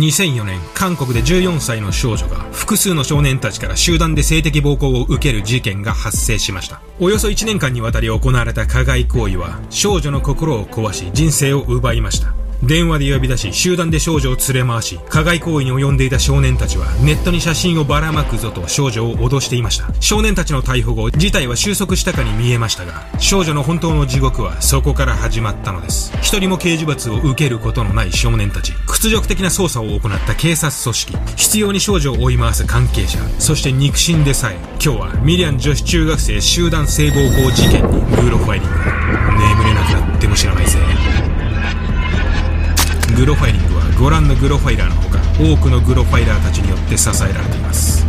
2004年、韓国で14歳の少女が複数の少年たちから集団で性的暴行を受ける事件が発生しました。およそ1年間にわたり行われた加害行為は少女の心を壊し人生を奪いました。電話で呼び出し、集団で少女を連れ回し、加害行為に及んでいた少年たちは、ネットに写真をばらまくぞと少女を脅していました。少年たちの逮捕後、事態は収束したかに見えましたが、少女の本当の地獄はそこから始まったのです。一人も刑事罰を受けることのない少年たち、屈辱的な捜査を行った警察組織、必要に少女を追い回す関係者、そして肉親でさえ、今日はミリアン女子中学生集団性暴行事件にグーロファイリング。眠れなくなっても知らないぜ。グロファイリングはご覧のグロファイラーのほか多くのグロファイラーたちによって支えられています。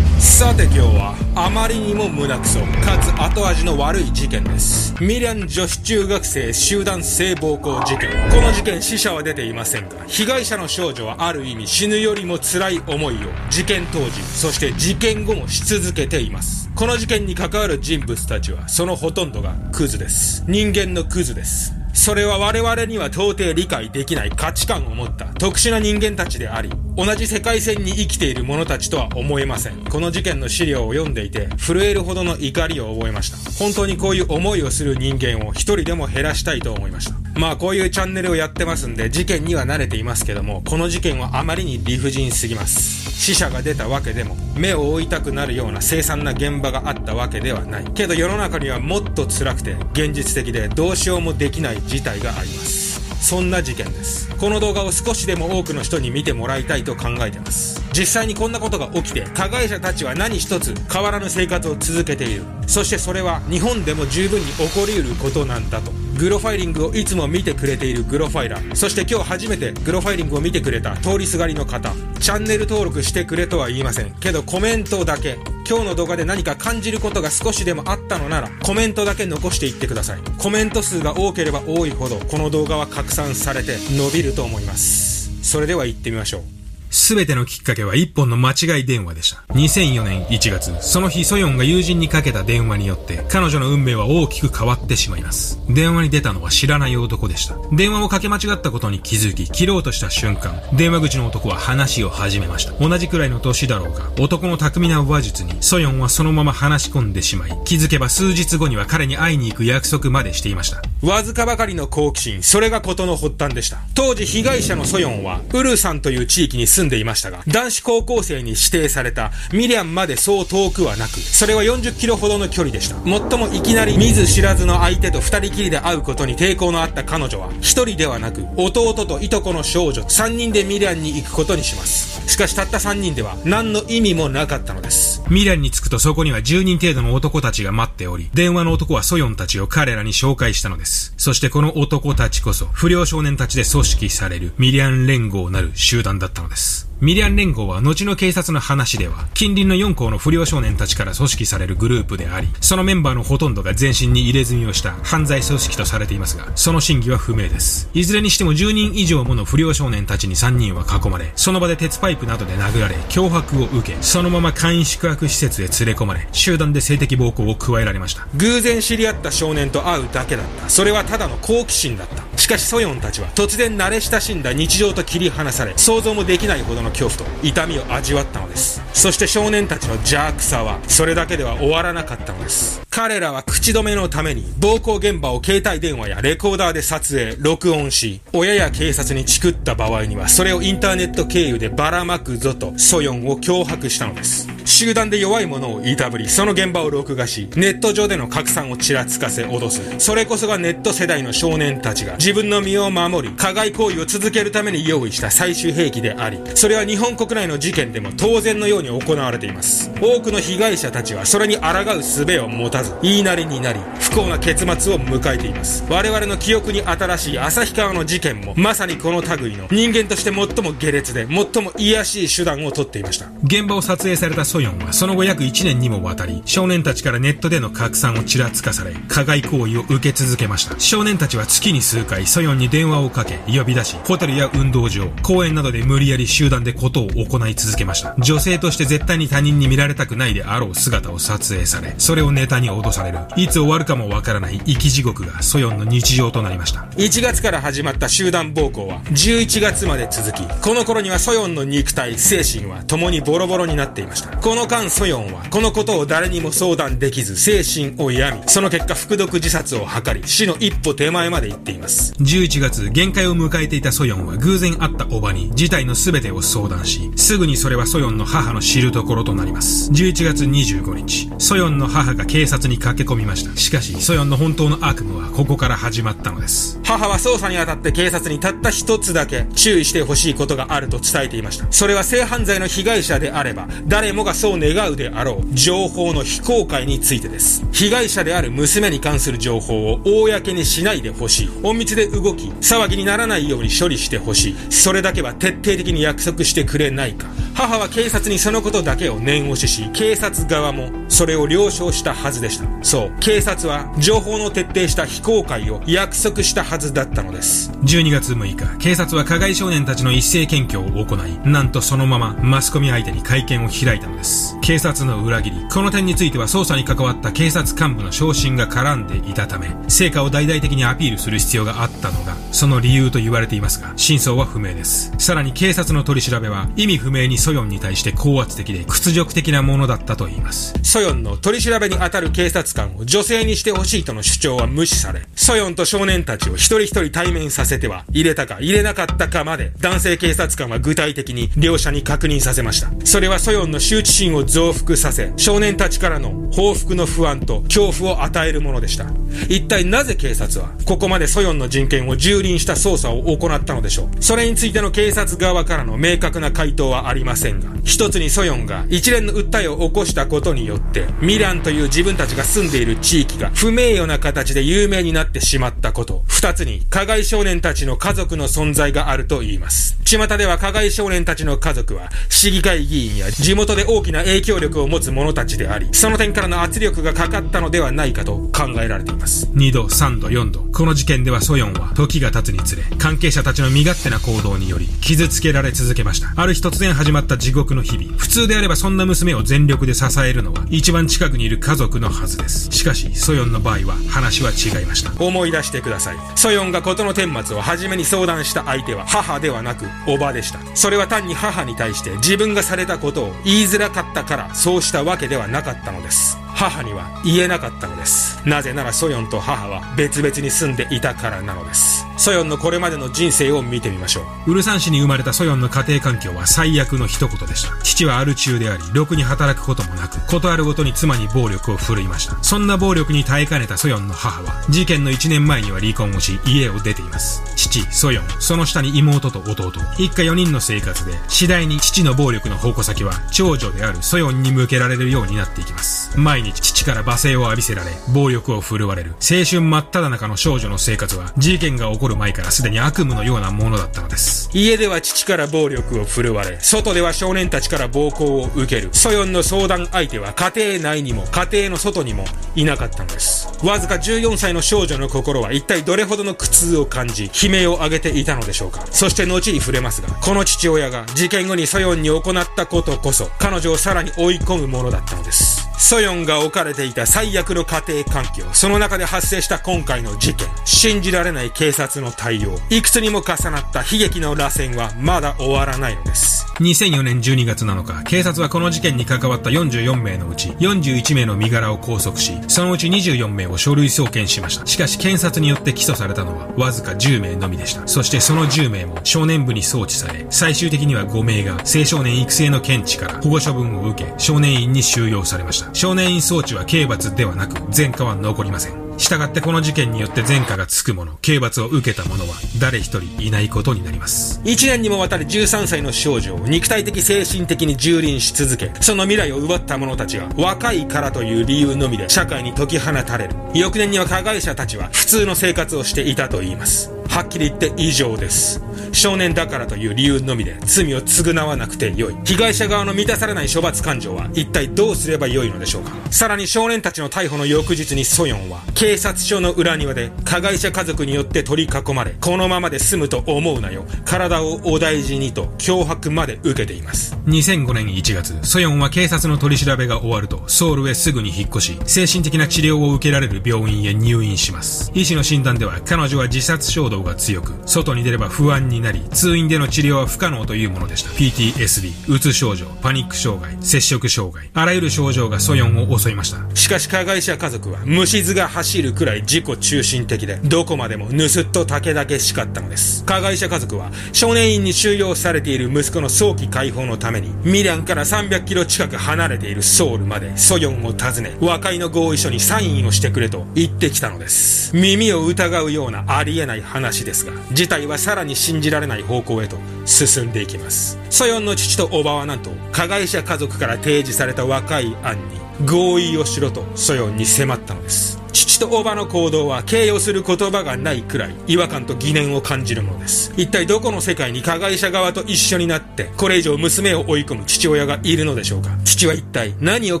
さて今日はあまりにも胸くそかつ後味の悪い事件です。ミリアン女子中学生集団性暴行事件。この事件死者は出ていませんが被害者の少女はある意味死ぬよりも辛い思いを事件当時そして事件後もし続けています。この事件に関わる人物たちはそのほとんどがクズです。人間のクズです。それは我々には到底理解できない価値観を持った特殊な人間たちであり、同じ世界線に生きている者たちとは思えません。この事件の資料を読んでいて、震えるほどの怒りを覚えました。本当にこういう思いをする人間を一人でも減らしたいと思いました。まあこういうチャンネルをやってますんで、事件には慣れていますけども、この事件はあまりに理不尽すぎます。死者が出たわけでも、目を覆いたくなるような凄惨な現場があったわけではない。けど世の中にはもっと辛くて、現実的でどうしようもできない事態があります。そんな事件ですこの動画を少しでも多くの人に見てもらいたいと考えてます実際にこんなことが起きて加害者たちは何一つ変わらぬ生活を続けているそしてそれは日本でも十分に起こりうることなんだとグロファイリングをいつも見てくれているグロファイラー。そして今日初めてグロファイリングを見てくれた通りすがりの方。チャンネル登録してくれとは言いません。けどコメントだけ。今日の動画で何か感じることが少しでもあったのならコメントだけ残していってください。コメント数が多ければ多いほどこの動画は拡散されて伸びると思います。それでは行ってみましょう。すべてのきっかけは一本の間違い電話でした。2004年1月、その日ソヨンが友人にかけた電話によって、彼女の運命は大きく変わってしまいます。電話に出たのは知らない男でした。電話をかけ間違ったことに気づき、切ろうとした瞬間、電話口の男は話を始めました。同じくらいの年だろうが、男の巧みな話術に、ソヨンはそのまま話し込んでしまい、気づけば数日後には彼に会いに行く約束までしていました。わずかばかりの好奇心、それが事の発端でした。当時被害者のソヨンは、ウルサンという地域に住んでいましたが、男子高校生に指定されたミリアンまでそう遠くはなく、それは40キロほどの距離でした。もっともいきなり見ず知らずの相手と二人きりで会うことに抵抗のあった彼女は、一人ではなく、弟といとこの少女、三人でミリアンに行くことにします。しかしたった3人では何の意味もなかったのです。ミランに着くとそこには10人程度の男たちが待っており、電話の男はソヨンたちを彼らに紹介したのです。そしてこの男たちこそ、不良少年たちで組織されるミリアン連合なる集団だったのです。Peace. ミリアン連合は後の警察の話では、近隣の4校の不良少年たちから組織されるグループであり、そのメンバーのほとんどが全身に入れ墨をした犯罪組織とされていますが、その真偽は不明です。いずれにしても10人以上もの不良少年たちに3人は囲まれ、その場で鉄パイプなどで殴られ、脅迫を受け、そのまま簡易宿泊施設へ連れ込まれ、集団で性的暴行を加えられました。偶然知り合った少年と会うだけだった。それはただの好奇心だった。しかしソヨンたちは突然慣れ親しんだ日常と切り離され、想像もできないほどの恐怖と痛みを味わったのです。そして少年たちの邪悪さはそれだけでは終わらなかったのです。彼らは口止めのために暴行現場を携帯電話やレコーダーで撮影録音し親や警察にチクった場合にはそれをインターネット経由でばらまくぞとソヨンを脅迫したのです。集団で弱い者をいたぶりその現場を録画しネット上での拡散をちらつかせ脅す。それこそがネット世代の少年たちが自分の身を守り加害行為を続けるために用意した最終兵器でありそれは日本国内の事件でも当然のように行われています。多くの被害者たちはそれに抗う術を持たず言いなりになり不幸な結末を迎えています。我々の記憶に新しい旭川の事件もまさにこの類の人間として最も下劣で最も癒しい手段をとっていました。現場を撮影されたソヨンはその後約1年にもわたり少年たちからネットでの拡散をちらつかされ加害行為を受け続けました。少年たちは月に数回ソヨンに電話をかけ呼び出しホテルや運動場公園などで無理やり集団団でことを行い続けました。女性として絶対に他人に見られたくないであろう姿を撮影され、それをネタに脅される。いつ終わるかもわからない生き地獄がソヨンの日常となりました。1月から始まった集団暴行は11月まで続き、この頃にはソヨンの肉体、精神は共にボロボロになっていました。この間ソヨンは、このことを誰にも相談できず、精神を病み、その結果服毒自殺を図り、死の一歩手前まで行っています。11月、限界を迎えていたソヨンは偶然会ったおばに事態の全てを相談し、すぐにそれはソヨンの母の知るところとなります。11月25日、ソヨンの母が警察に駆け込みました。しかし、ソヨンの本当の悪夢はここから始まったのです。母は捜査にあたって警察にたった一つだけ注意してほしいことがあると伝えていました。それは性犯罪の被害者であれば、誰もがそう願うであろう、情報の非公開についてです。被害者である娘に関する情報を公にしないでほしい。隠密で動き、騒ぎにならないように処理してほしい。それだけは徹底的に約束してくれないか。母は警察にそのことだけを念押しし、警察側もそれを了承したはずでした。そう、警察は情報の徹底した非公開を約束したはずだったのです。12月6日、警察は加害少年たちの一斉検挙を行い、なんとそのままマスコミ相手に会見を開いたのです。警察の裏切り、この点については捜査に関わった警察幹部の昇進が絡んでいたため、成果を大々的にアピールする必要があったのが、その理由と言われていますが、真相は不明です。さらに警察の取り調調べは、意味不明にソヨンに対して高圧的で屈辱的なものだったと言います。ソヨンの取り調べに当たる警察官を女性にしてほしいとの主張は無視され、ソヨンと少年たちを一人一人対面させては、入れたか入れなかったかまで、男性警察官は具体的に両者に確認させました。それはソヨンの羞恥心を増幅させ、少年たちからの報復の不安と恐怖を与えるものでした。一体なぜ警察は、ここまでソヨンの人権を蹂躙した捜査を行ったのでしょう。それについての警察側からの明確な回答はありませんが、一つにソヨンが一連の訴えを起こしたことによって、ミランという自分たちが住んでいる地域が不名誉な形で有名になってしまったこと。二つに、加害少年たちの家族の存在があると言います。巷では加害少年たちの家族は、市議会議員や地元で大きな影響力を持つ者たちであり、その点からの圧力がかかったのではないかと考えられています。2度、3度、4度。この事件ではソヨンは、時が経つにつれ、関係者たちの身勝手な行動により、傷つけられ続けました。ある日突然始まった地獄の日々。普通であればそんな娘を全力で支えるのは、一番近くにいる家族のはずです。しかし、ソヨンの場合は、話は違いました。思い出してください。ソヨンが事の顛末を初めに相談した相手は、母ではなく、おばでした。それは単に母に対して自分がされたことを言いづらかったから、そうしたわけではなかったのです。母には言えなかったのです。なぜならソヨンと母は別々に住んでいたからなのです。ソヨンのこれまでの人生を見てみましょう。ウルサン市に生まれたソヨンの家庭環境は最悪の一言でした。父はアル中であり、ろくに働くこともなく、ことあるごとに妻に暴力を振るいました。そんな暴力に耐えかねたソヨンの母は、事件の1年前には離婚をし、家を出ています。父、ソヨン、その下に妹と弟、一家4人の生活で、次第に父の暴力の矛先は、長女であるソヨンに向けられるようになっていきます。毎日父から罵声を浴びせられ、暴力を振るわれる。青春真っ只中の少女の生活は、事件が起こる前からすでに悪夢のようなものだったのです。家では父から暴力を振るわれ、外では少年たちから暴行を受ける。ソヨンの相談相手は家庭内にも家庭の外にもいなかったのです。わずか14歳の少女の心は一体どれほどの苦痛を感じ、悲鳴を上げていたのでしょうか。そして後に触れますが、この父親が事件後にソヨンに行ったことこそ、彼女をさらに追い込むものだったのです。ソヨンが置かれていた最悪の家庭環境、その中で発生した今回の事件、信じられない警察の対応、いくつにも重なった悲劇の螺旋はまだ終わらないのです。2004年12月7日、警察はこの事件に関わった44名のうち41名の身柄を拘束し、そのうち24名を書類送検しました。しかし検察によって起訴されたのはわずか10名のみでした。そしてその10名も少年部に送致され、最終的には5名が青少年育成の検知から保護処分を受け、少年院に収容されました。少年院装置は刑罰ではなく、前科は残りません。従ってこの事件によって前科がつく者、刑罰を受けた者は誰一人いないことになります。1年にもわたり13歳の少女を肉体的精神的に蹂躙し続け、その未来を奪った者たちは若いからという理由のみで社会に解き放たれる。翌年には加害者たちは普通の生活をしていたと言います。はっきり言って以上です。少年だからという理由のみで罪を償わなくてよい。被害者側の満たされない処罰感情は一体どうすればよいのでしょうかさらに少年たちの逮捕の翌日にソヨンは警察署の裏庭で加害者家族によって取り囲まれ、このままで済むと思うなよ。体をお大事にと脅迫まで受けています。2005年1月、ソヨンは警察の取り調べが終わるとソウルへすぐに引っ越し、精神的な治療を受けられる病院へ入院します。医師の診断では彼女は自殺衝動が強く、外に出れば不安になり、通院での治療は不可能というものでした。PTSD、うつ症状、パニック障害、摂食障害、あらゆる症状がソヨンを襲いました。しかし加害者家族は虫図が走るくらい自己中心的で、どこまでも盗っと竹だけしかったのです。加害者家族は少年院に収容されている息子の早期解放のために、ミランから300キロ近く離れているソウルまでソヨンを訪ね、和解の合意書にサインをしてくれと言ってきたのです。耳を疑うようなありえない話話ですが、事態はさらに信じられない方向へと進んでいきます。ソヨンの父とおばはなんと、加害者家族から提示された和解案に合意をしろとソヨンに迫ったのです。父とおばの行動は形容する言葉がないくらい違和感と疑念を感じるものです。一体どこの世界に加害者側と一緒になってこれ以上娘を追い込む父親がいるのでしょうか父は一体何を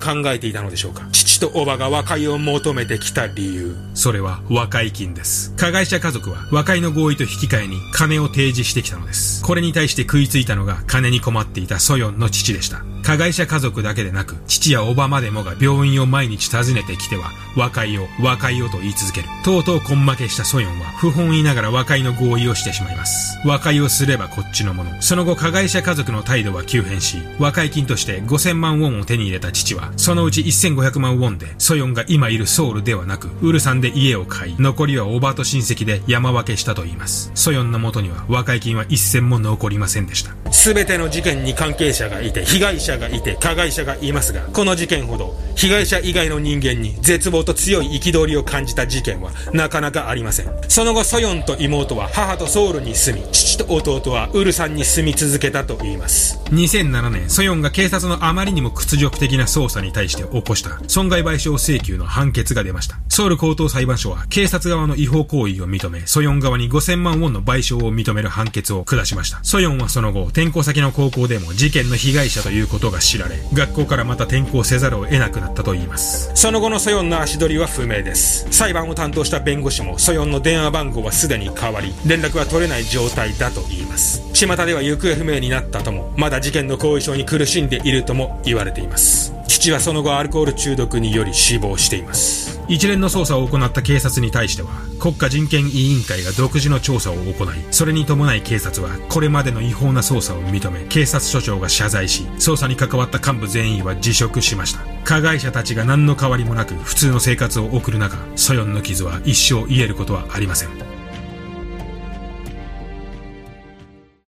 考えていたのでしょうかとおばが和解を求めてきた理由。それは和解金です。加害者家族は和解の合意と引き換えに金を提示してきたのです。これに対して食いついたのが金に困っていたソヨンの父でした。加害者家族だけでなく、父やおばまでもが病院を毎日訪ねてきては、和解を、和解をと言い続ける。とうとう根負けしたソヨンは、不本意ながら和解の合意をしてしまいます。和解をすればこっちのもの。その後、加害者家族の態度は急変し、和解金として5000万ウォンを手に入れた父は、そのうち1500万ウォンで、ソヨンが今いるソウルではなく、ウルサンで家を買い、残りはおばと親戚で山分けしたと言います。ソヨンの元には和解金は一銭も残りませんでした。すべての事件に関係者がいて、被害者がいて、加害者がいますが、この事件ほど、被害者以外の人間に絶望と強い憤りを感じた事件はなかなかありません。その後、ソヨンと妹は母とソウルに住み、父と弟はウルサンに住み続けたと言います。2007年、ソヨンが警察のあまりにも屈辱的な捜査に対して起こした損害賠償請求の判決が出ました。ソウル高等裁判所は警察側の違法行為を認め、ソヨン側に5000万ウォンの賠償を認める判決を下しました。ソヨンはその後、転校先の高校でも事件の被害者ということが知られ、学校からまた転校せざるを得なくなったと言います。その後のソヨンの足取りは不明です。裁判を担当した弁護士も、ソヨンの電話番号はすでに変わり、連絡は取れない状態だといいます。巷では行方不明になったとも、まだ事件の後遺症に苦しんでいるとも言われています。父はその後アルコール中毒により死亡しています。一連の捜査を行った警察に対しては、国家人権委員会が独自の調査を行い、それに伴い警察は、これまでの違法な捜査を認め、警察署長が謝罪し、捜査に関わった幹部全員は辞職しました。加害者たちが何の変わりもなく、普通の生活を送る中、ソヨンの傷は一生癒えることはありません。